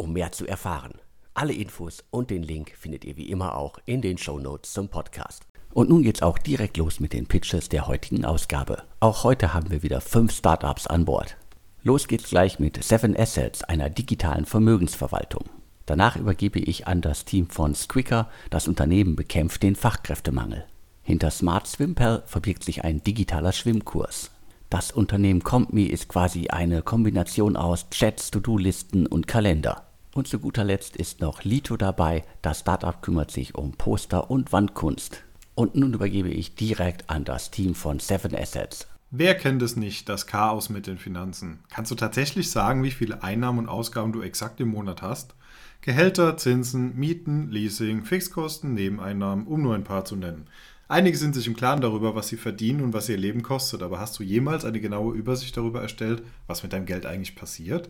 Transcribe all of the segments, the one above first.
um mehr zu erfahren. Alle Infos und den Link findet ihr wie immer auch in den Show Notes zum Podcast. Und nun geht's auch direkt los mit den Pitches der heutigen Ausgabe. Auch heute haben wir wieder fünf Startups an Bord. Los geht's gleich mit Seven Assets, einer digitalen Vermögensverwaltung. Danach übergebe ich an das Team von Squicker. Das Unternehmen bekämpft den Fachkräftemangel. Hinter Smart Swimpel verbirgt sich ein digitaler Schwimmkurs. Das Unternehmen CompMe ist quasi eine Kombination aus Chats, To-Do-Listen und Kalender. Und zu guter Letzt ist noch Lito dabei. Das Startup kümmert sich um Poster und Wandkunst. Und nun übergebe ich direkt an das Team von Seven Assets. Wer kennt es nicht, das Chaos mit den Finanzen? Kannst du tatsächlich sagen, wie viele Einnahmen und Ausgaben du exakt im Monat hast? Gehälter, Zinsen, Mieten, Leasing, Fixkosten, Nebeneinnahmen, um nur ein paar zu nennen. Einige sind sich im Klaren darüber, was sie verdienen und was ihr Leben kostet, aber hast du jemals eine genaue Übersicht darüber erstellt, was mit deinem Geld eigentlich passiert?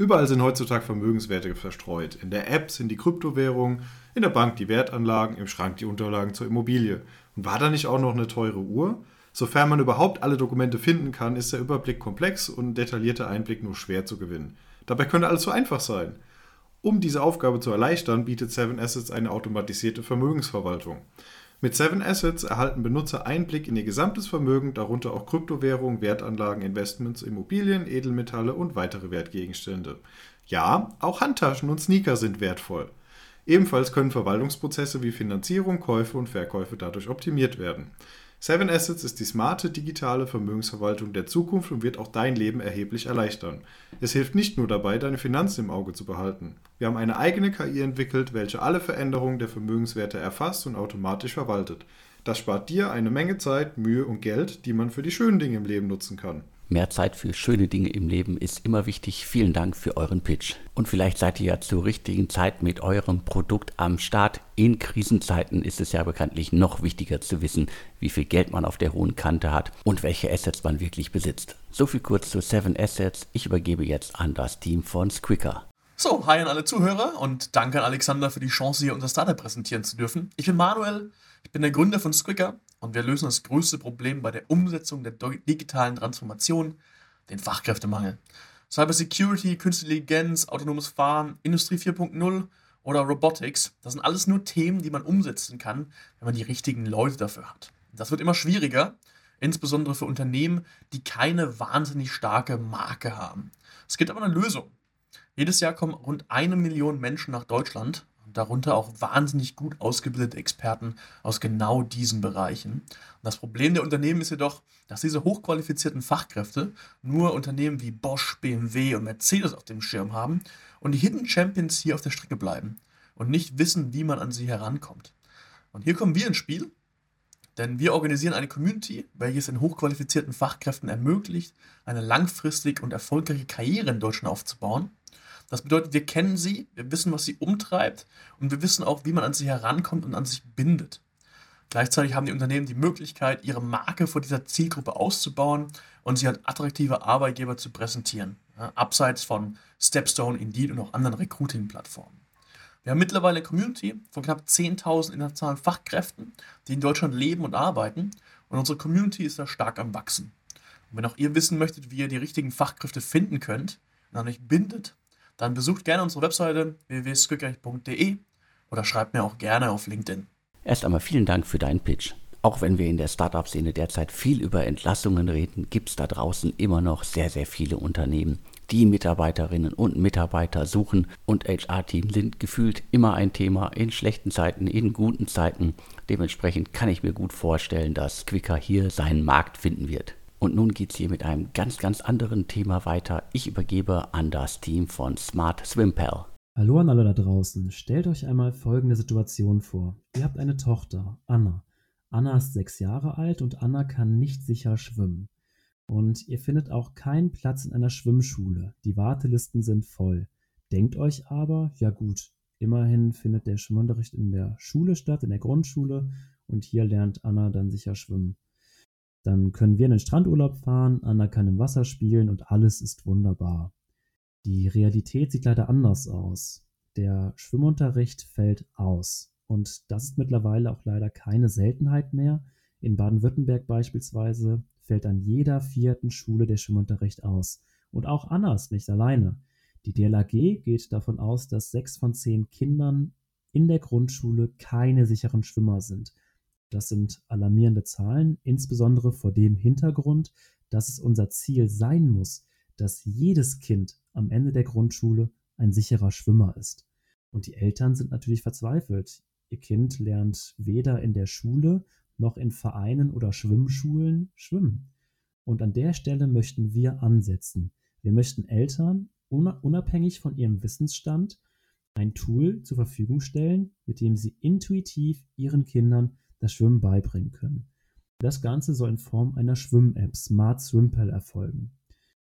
Überall sind heutzutage Vermögenswerte verstreut. In der App sind die Kryptowährungen, in der Bank die Wertanlagen, im Schrank die Unterlagen zur Immobilie. Und war da nicht auch noch eine teure Uhr? Sofern man überhaupt alle Dokumente finden kann, ist der Überblick komplex und ein detaillierter Einblick nur schwer zu gewinnen. Dabei könnte alles so einfach sein. Um diese Aufgabe zu erleichtern, bietet Seven Assets eine automatisierte Vermögensverwaltung. Mit Seven Assets erhalten Benutzer Einblick in ihr gesamtes Vermögen, darunter auch Kryptowährungen, Wertanlagen, Investments, Immobilien, Edelmetalle und weitere Wertgegenstände. Ja, auch Handtaschen und Sneaker sind wertvoll. Ebenfalls können Verwaltungsprozesse wie Finanzierung, Käufe und Verkäufe dadurch optimiert werden. Seven Assets ist die smarte digitale Vermögensverwaltung der Zukunft und wird auch dein Leben erheblich erleichtern. Es hilft nicht nur dabei, deine Finanzen im Auge zu behalten. Wir haben eine eigene KI entwickelt, welche alle Veränderungen der Vermögenswerte erfasst und automatisch verwaltet. Das spart dir eine Menge Zeit, Mühe und Geld, die man für die schönen Dinge im Leben nutzen kann. Mehr Zeit für schöne Dinge im Leben ist immer wichtig. Vielen Dank für euren Pitch. Und vielleicht seid ihr ja zur richtigen Zeit mit eurem Produkt am Start. In Krisenzeiten ist es ja bekanntlich noch wichtiger zu wissen, wie viel Geld man auf der hohen Kante hat und welche Assets man wirklich besitzt. So viel kurz zu Seven Assets. Ich übergebe jetzt an das Team von Squicker. So, hi an alle Zuhörer und danke an Alexander für die Chance, hier unser Startup präsentieren zu dürfen. Ich bin Manuel, ich bin der Gründer von Squicker und wir lösen das größte Problem bei der Umsetzung der digitalen Transformation, den Fachkräftemangel. Cyber Security, Künstliche Intelligenz, autonomes Fahren, Industrie 4.0 oder Robotics, das sind alles nur Themen, die man umsetzen kann, wenn man die richtigen Leute dafür hat. Das wird immer schwieriger, insbesondere für Unternehmen, die keine wahnsinnig starke Marke haben. Es gibt aber eine Lösung. Jedes Jahr kommen rund eine Million Menschen nach Deutschland darunter auch wahnsinnig gut ausgebildete Experten aus genau diesen Bereichen. Und das Problem der Unternehmen ist jedoch, dass diese hochqualifizierten Fachkräfte nur Unternehmen wie Bosch, BMW und Mercedes auf dem Schirm haben und die Hidden Champions hier auf der Strecke bleiben und nicht wissen, wie man an sie herankommt. Und hier kommen wir ins Spiel, denn wir organisieren eine Community, welches den hochqualifizierten Fachkräften ermöglicht, eine langfristig und erfolgreiche Karriere in Deutschland aufzubauen das bedeutet, wir kennen sie, wir wissen, was sie umtreibt und wir wissen auch, wie man an sie herankommt und an sich bindet. Gleichzeitig haben die Unternehmen die Möglichkeit, ihre Marke vor dieser Zielgruppe auszubauen und sie als attraktive Arbeitgeber zu präsentieren, ja, abseits von Stepstone, Indeed und auch anderen Recruiting-Plattformen. Wir haben mittlerweile eine Community von knapp 10.000 internationalen Fachkräften, die in Deutschland leben und arbeiten und unsere Community ist da stark am Wachsen. Und wenn auch ihr wissen möchtet, wie ihr die richtigen Fachkräfte finden könnt und an euch bindet, dann besucht gerne unsere Webseite www.skückrecht.de oder schreibt mir auch gerne auf LinkedIn. Erst einmal vielen Dank für deinen Pitch. Auch wenn wir in der Startup-Szene derzeit viel über Entlassungen reden, gibt es da draußen immer noch sehr, sehr viele Unternehmen, die Mitarbeiterinnen und Mitarbeiter suchen und HR-Team sind gefühlt immer ein Thema in schlechten Zeiten, in guten Zeiten. Dementsprechend kann ich mir gut vorstellen, dass Quicker hier seinen Markt finden wird. Und nun geht es hier mit einem ganz, ganz anderen Thema weiter. Ich übergebe an das Team von Smart Swimpel. Hallo an alle da draußen. Stellt euch einmal folgende Situation vor. Ihr habt eine Tochter, Anna. Anna ist sechs Jahre alt und Anna kann nicht sicher schwimmen. Und ihr findet auch keinen Platz in einer Schwimmschule. Die Wartelisten sind voll. Denkt euch aber, ja gut, immerhin findet der Schwimmunterricht in der Schule statt, in der Grundschule, und hier lernt Anna dann sicher schwimmen. Dann können wir in den Strandurlaub fahren, Anna kann im Wasser spielen und alles ist wunderbar. Die Realität sieht leider anders aus. Der Schwimmunterricht fällt aus. Und das ist mittlerweile auch leider keine Seltenheit mehr. In Baden-Württemberg beispielsweise fällt an jeder vierten Schule der Schwimmunterricht aus. Und auch Anna ist nicht alleine. Die DLAG geht davon aus, dass sechs von zehn Kindern in der Grundschule keine sicheren Schwimmer sind. Das sind alarmierende Zahlen, insbesondere vor dem Hintergrund, dass es unser Ziel sein muss, dass jedes Kind am Ende der Grundschule ein sicherer Schwimmer ist. Und die Eltern sind natürlich verzweifelt. Ihr Kind lernt weder in der Schule noch in Vereinen oder Schwimmschulen schwimmen. Und an der Stelle möchten wir ansetzen. Wir möchten Eltern unabhängig von ihrem Wissensstand ein Tool zur Verfügung stellen, mit dem sie intuitiv ihren Kindern das Schwimmen beibringen können. Das Ganze soll in Form einer Schwimm-App Smart Swimpel erfolgen.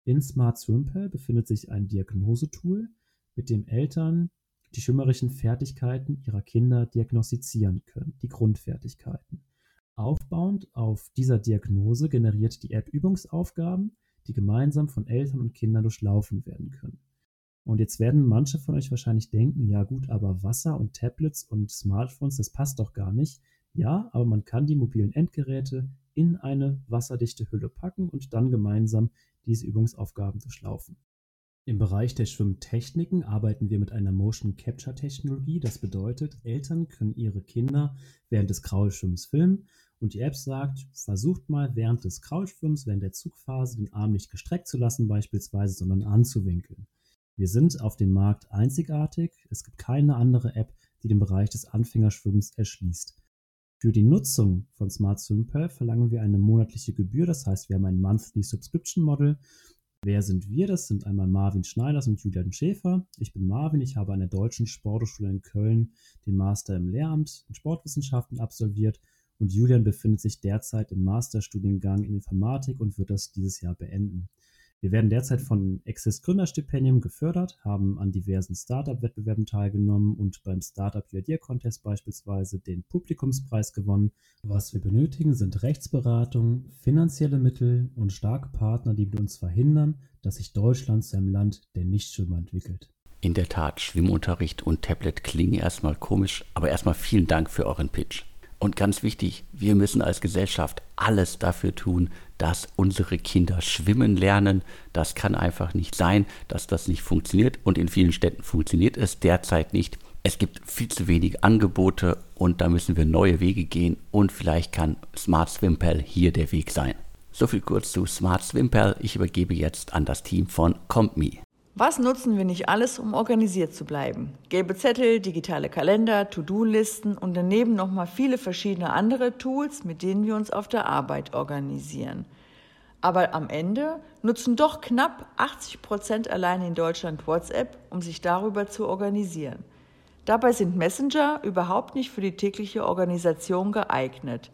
In Smart Swimpel befindet sich ein Diagnosetool, mit dem Eltern die schwimmerischen Fertigkeiten ihrer Kinder diagnostizieren können, die Grundfertigkeiten. Aufbauend auf dieser Diagnose generiert die App Übungsaufgaben, die gemeinsam von Eltern und Kindern durchlaufen werden können. Und jetzt werden manche von euch wahrscheinlich denken, ja gut, aber Wasser und Tablets und Smartphones, das passt doch gar nicht. Ja, aber man kann die mobilen Endgeräte in eine wasserdichte Hülle packen und dann gemeinsam diese Übungsaufgaben durchlaufen. Im Bereich der Schwimmtechniken arbeiten wir mit einer Motion Capture Technologie. Das bedeutet, Eltern können ihre Kinder während des Kraulschwimmens filmen und die App sagt, versucht mal während des Kraulschwimmens, während der Zugphase, den Arm nicht gestreckt zu lassen beispielsweise, sondern anzuwinkeln. Wir sind auf dem Markt einzigartig. Es gibt keine andere App, die den Bereich des Anfängerschwimmens erschließt. Für die Nutzung von Smart Swimper verlangen wir eine monatliche Gebühr. Das heißt, wir haben ein Monthly Subscription Model Wer sind wir? Das sind einmal Marvin Schneiders und Julian Schäfer. Ich bin Marvin, ich habe an der Deutschen Sporthochschule in Köln den Master im Lehramt in Sportwissenschaften absolviert und Julian befindet sich derzeit im Masterstudiengang in Informatik und wird das dieses Jahr beenden. Wir werden derzeit von Access Gründerstipendium gefördert, haben an diversen Startup-Wettbewerben teilgenommen und beim Startup Idea Contest beispielsweise den Publikumspreis gewonnen. Was wir benötigen, sind Rechtsberatung, finanzielle Mittel und starke Partner, die mit uns verhindern, dass sich Deutschland zu einem Land der Nichtschwimmer entwickelt. In der Tat, Schwimmunterricht und Tablet klingen erstmal komisch, aber erstmal vielen Dank für euren Pitch. Und ganz wichtig, wir müssen als Gesellschaft alles dafür tun, dass unsere Kinder schwimmen lernen. Das kann einfach nicht sein, dass das nicht funktioniert. Und in vielen Städten funktioniert es derzeit nicht. Es gibt viel zu wenig Angebote und da müssen wir neue Wege gehen. Und vielleicht kann Smart Swimpel hier der Weg sein. So viel kurz zu Smart Swimpel. Ich übergebe jetzt an das Team von CompMe. Was nutzen wir nicht alles, um organisiert zu bleiben? Gelbe Zettel, digitale Kalender, To-Do-Listen und daneben nochmal viele verschiedene andere Tools, mit denen wir uns auf der Arbeit organisieren. Aber am Ende nutzen doch knapp 80 Prozent allein in Deutschland WhatsApp, um sich darüber zu organisieren. Dabei sind Messenger überhaupt nicht für die tägliche Organisation geeignet.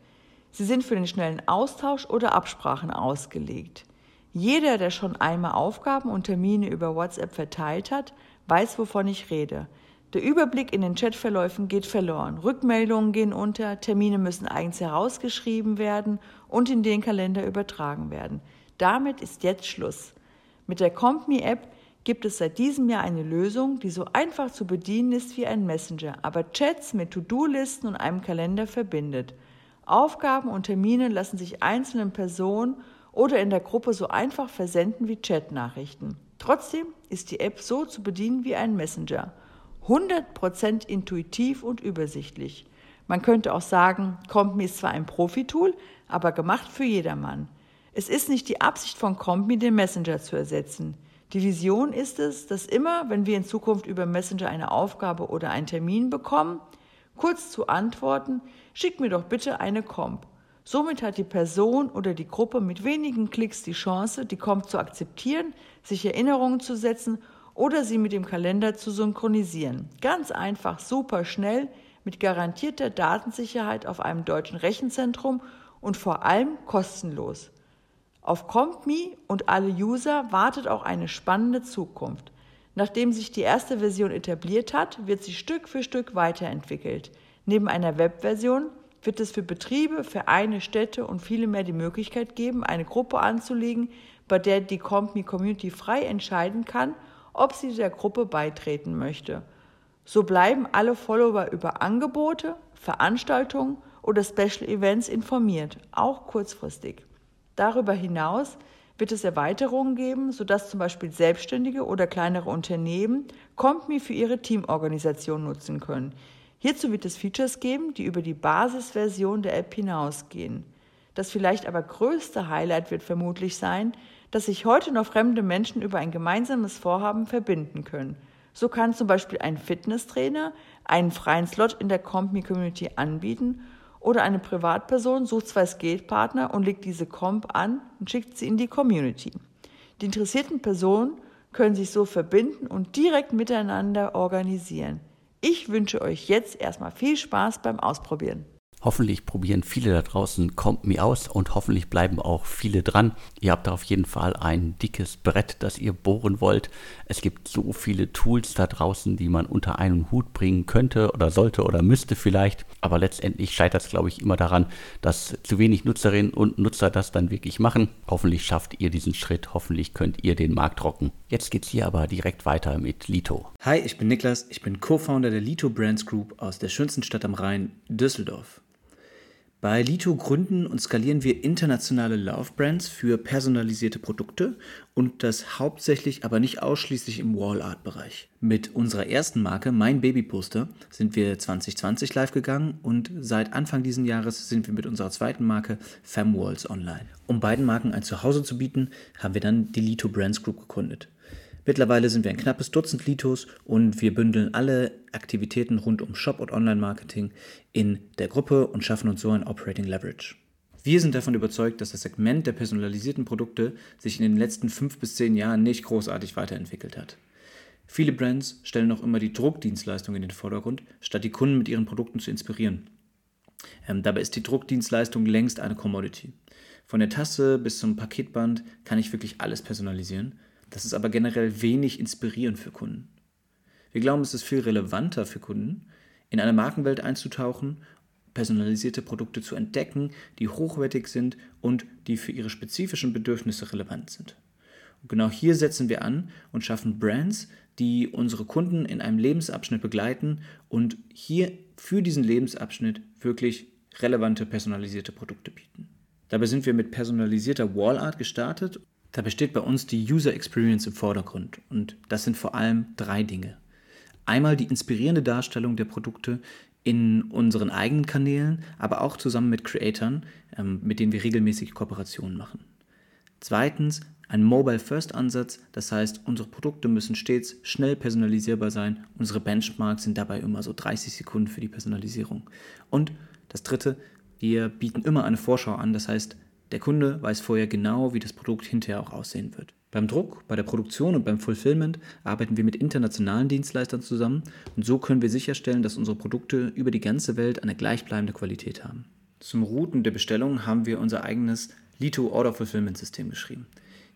Sie sind für den schnellen Austausch oder Absprachen ausgelegt. Jeder, der schon einmal Aufgaben und Termine über WhatsApp verteilt hat, weiß, wovon ich rede. Der Überblick in den Chatverläufen geht verloren, Rückmeldungen gehen unter, Termine müssen eigens herausgeschrieben werden und in den Kalender übertragen werden. Damit ist jetzt Schluss. Mit der CompMe-App gibt es seit diesem Jahr eine Lösung, die so einfach zu bedienen ist wie ein Messenger, aber Chats mit To-Do-Listen und einem Kalender verbindet. Aufgaben und Termine lassen sich einzelnen Personen oder in der Gruppe so einfach versenden wie Chatnachrichten. Trotzdem ist die App so zu bedienen wie ein Messenger. 100% intuitiv und übersichtlich. Man könnte auch sagen, CompMe ist zwar ein Profitool, aber gemacht für jedermann. Es ist nicht die Absicht von CompMe, den Messenger zu ersetzen. Die Vision ist es, dass immer, wenn wir in Zukunft über Messenger eine Aufgabe oder einen Termin bekommen, kurz zu antworten, schick mir doch bitte eine Comp. Somit hat die Person oder die Gruppe mit wenigen Klicks die Chance, die Comp zu akzeptieren, sich Erinnerungen zu setzen oder sie mit dem Kalender zu synchronisieren. Ganz einfach, super schnell, mit garantierter Datensicherheit auf einem deutschen Rechenzentrum und vor allem kostenlos. Auf CompMe und alle User wartet auch eine spannende Zukunft. Nachdem sich die erste Version etabliert hat, wird sie Stück für Stück weiterentwickelt. Neben einer Webversion wird es für Betriebe, Vereine, Städte und viele mehr die Möglichkeit geben, eine Gruppe anzulegen, bei der die CompMe Community frei entscheiden kann, ob sie der Gruppe beitreten möchte. So bleiben alle Follower über Angebote, Veranstaltungen oder Special Events informiert, auch kurzfristig. Darüber hinaus wird es Erweiterungen geben, sodass zum Beispiel Selbstständige oder kleinere Unternehmen CompMe für ihre Teamorganisation nutzen können. Hierzu wird es Features geben, die über die Basisversion der App hinausgehen. Das vielleicht aber größte Highlight wird vermutlich sein, dass sich heute noch fremde Menschen über ein gemeinsames Vorhaben verbinden können – so kann zum Beispiel ein Fitnesstrainer einen freien Slot in der Company Community anbieten oder eine Privatperson sucht zwei Skatepartner und legt diese Comp an und schickt sie in die Community. Die interessierten Personen können sich so verbinden und direkt miteinander organisieren. Ich wünsche euch jetzt erstmal viel Spaß beim Ausprobieren. Hoffentlich probieren viele da draußen Kommt mir aus und hoffentlich bleiben auch viele dran. Ihr habt da auf jeden Fall ein dickes Brett, das ihr bohren wollt. Es gibt so viele Tools da draußen, die man unter einen Hut bringen könnte oder sollte oder müsste vielleicht. Aber letztendlich scheitert es, glaube ich, immer daran, dass zu wenig Nutzerinnen und Nutzer das dann wirklich machen. Hoffentlich schafft ihr diesen Schritt. Hoffentlich könnt ihr den Markt rocken. Jetzt geht's hier aber direkt weiter mit Lito. Hi, ich bin Niklas. Ich bin Co-Founder der Lito Brands Group aus der schönsten Stadt am Rhein, Düsseldorf. Bei Lito gründen und skalieren wir internationale Love Brands für personalisierte Produkte und das hauptsächlich, aber nicht ausschließlich im Wall-Art-Bereich. Mit unserer ersten Marke, Mein Baby Poster, sind wir 2020 live gegangen und seit Anfang dieses Jahres sind wir mit unserer zweiten Marke FemWalls online. Um beiden Marken ein Zuhause zu bieten, haben wir dann die Lito Brands Group gegründet. Mittlerweile sind wir ein knappes Dutzend Litos und wir bündeln alle Aktivitäten rund um Shop und Online-Marketing in der Gruppe und schaffen uns so ein Operating Leverage. Wir sind davon überzeugt, dass das Segment der personalisierten Produkte sich in den letzten fünf bis zehn Jahren nicht großartig weiterentwickelt hat. Viele Brands stellen noch immer die Druckdienstleistung in den Vordergrund, statt die Kunden mit ihren Produkten zu inspirieren. Ähm, dabei ist die Druckdienstleistung längst eine Commodity. Von der Tasse bis zum Paketband kann ich wirklich alles personalisieren das ist aber generell wenig inspirierend für Kunden. Wir glauben, es ist viel relevanter für Kunden, in eine Markenwelt einzutauchen, personalisierte Produkte zu entdecken, die hochwertig sind und die für ihre spezifischen Bedürfnisse relevant sind. Und genau hier setzen wir an und schaffen Brands, die unsere Kunden in einem Lebensabschnitt begleiten und hier für diesen Lebensabschnitt wirklich relevante personalisierte Produkte bieten. Dabei sind wir mit personalisierter Wallart gestartet da besteht bei uns die User Experience im Vordergrund und das sind vor allem drei Dinge. Einmal die inspirierende Darstellung der Produkte in unseren eigenen Kanälen, aber auch zusammen mit Creatoren, ähm, mit denen wir regelmäßig Kooperationen machen. Zweitens ein Mobile-First-Ansatz, das heißt, unsere Produkte müssen stets schnell personalisierbar sein. Unsere Benchmarks sind dabei immer so 30 Sekunden für die Personalisierung. Und das dritte, wir bieten immer eine Vorschau an, das heißt, der Kunde weiß vorher genau, wie das Produkt hinterher auch aussehen wird. Beim Druck, bei der Produktion und beim Fulfillment arbeiten wir mit internationalen Dienstleistern zusammen und so können wir sicherstellen, dass unsere Produkte über die ganze Welt eine gleichbleibende Qualität haben. Zum Routen der Bestellung haben wir unser eigenes Lito Order Fulfillment System geschrieben.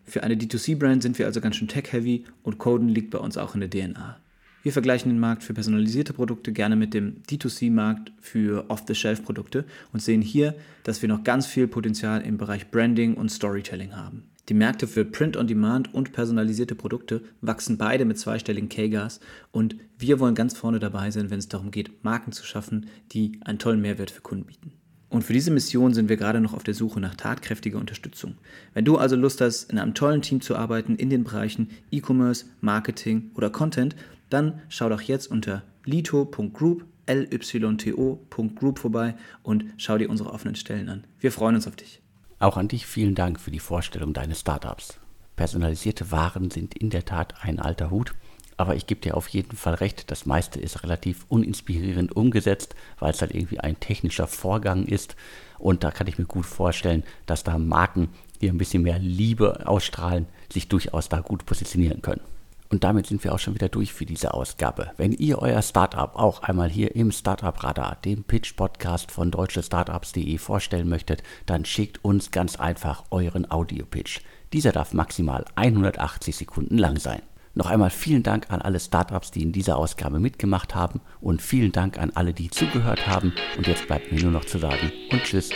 Für eine D2C-Brand sind wir also ganz schön tech-heavy und Coden liegt bei uns auch in der DNA. Wir vergleichen den Markt für personalisierte Produkte gerne mit dem D2C-Markt für Off-the-Shelf-Produkte und sehen hier, dass wir noch ganz viel Potenzial im Bereich Branding und Storytelling haben. Die Märkte für Print-on-Demand und personalisierte Produkte wachsen beide mit zweistelligen K-Gas und wir wollen ganz vorne dabei sein, wenn es darum geht, Marken zu schaffen, die einen tollen Mehrwert für Kunden bieten. Und für diese Mission sind wir gerade noch auf der Suche nach tatkräftiger Unterstützung. Wenn du also Lust hast, in einem tollen Team zu arbeiten in den Bereichen E-Commerce, Marketing oder Content, dann schau doch jetzt unter lito.group lyto.group vorbei und schau dir unsere offenen Stellen an. Wir freuen uns auf dich. Auch an dich vielen Dank für die Vorstellung deines Startups. Personalisierte Waren sind in der Tat ein alter Hut, aber ich gebe dir auf jeden Fall recht, das meiste ist relativ uninspirierend umgesetzt, weil es halt irgendwie ein technischer Vorgang ist. Und da kann ich mir gut vorstellen, dass da Marken, die ein bisschen mehr Liebe ausstrahlen, sich durchaus da gut positionieren können. Und damit sind wir auch schon wieder durch für diese Ausgabe. Wenn ihr euer Startup auch einmal hier im Startup Radar, dem Pitch Podcast von deutschestartups.de vorstellen möchtet, dann schickt uns ganz einfach euren Audio Pitch. Dieser darf maximal 180 Sekunden lang sein. Noch einmal vielen Dank an alle Startups, die in dieser Ausgabe mitgemacht haben und vielen Dank an alle, die zugehört haben. Und jetzt bleibt mir nur noch zu sagen und tschüss.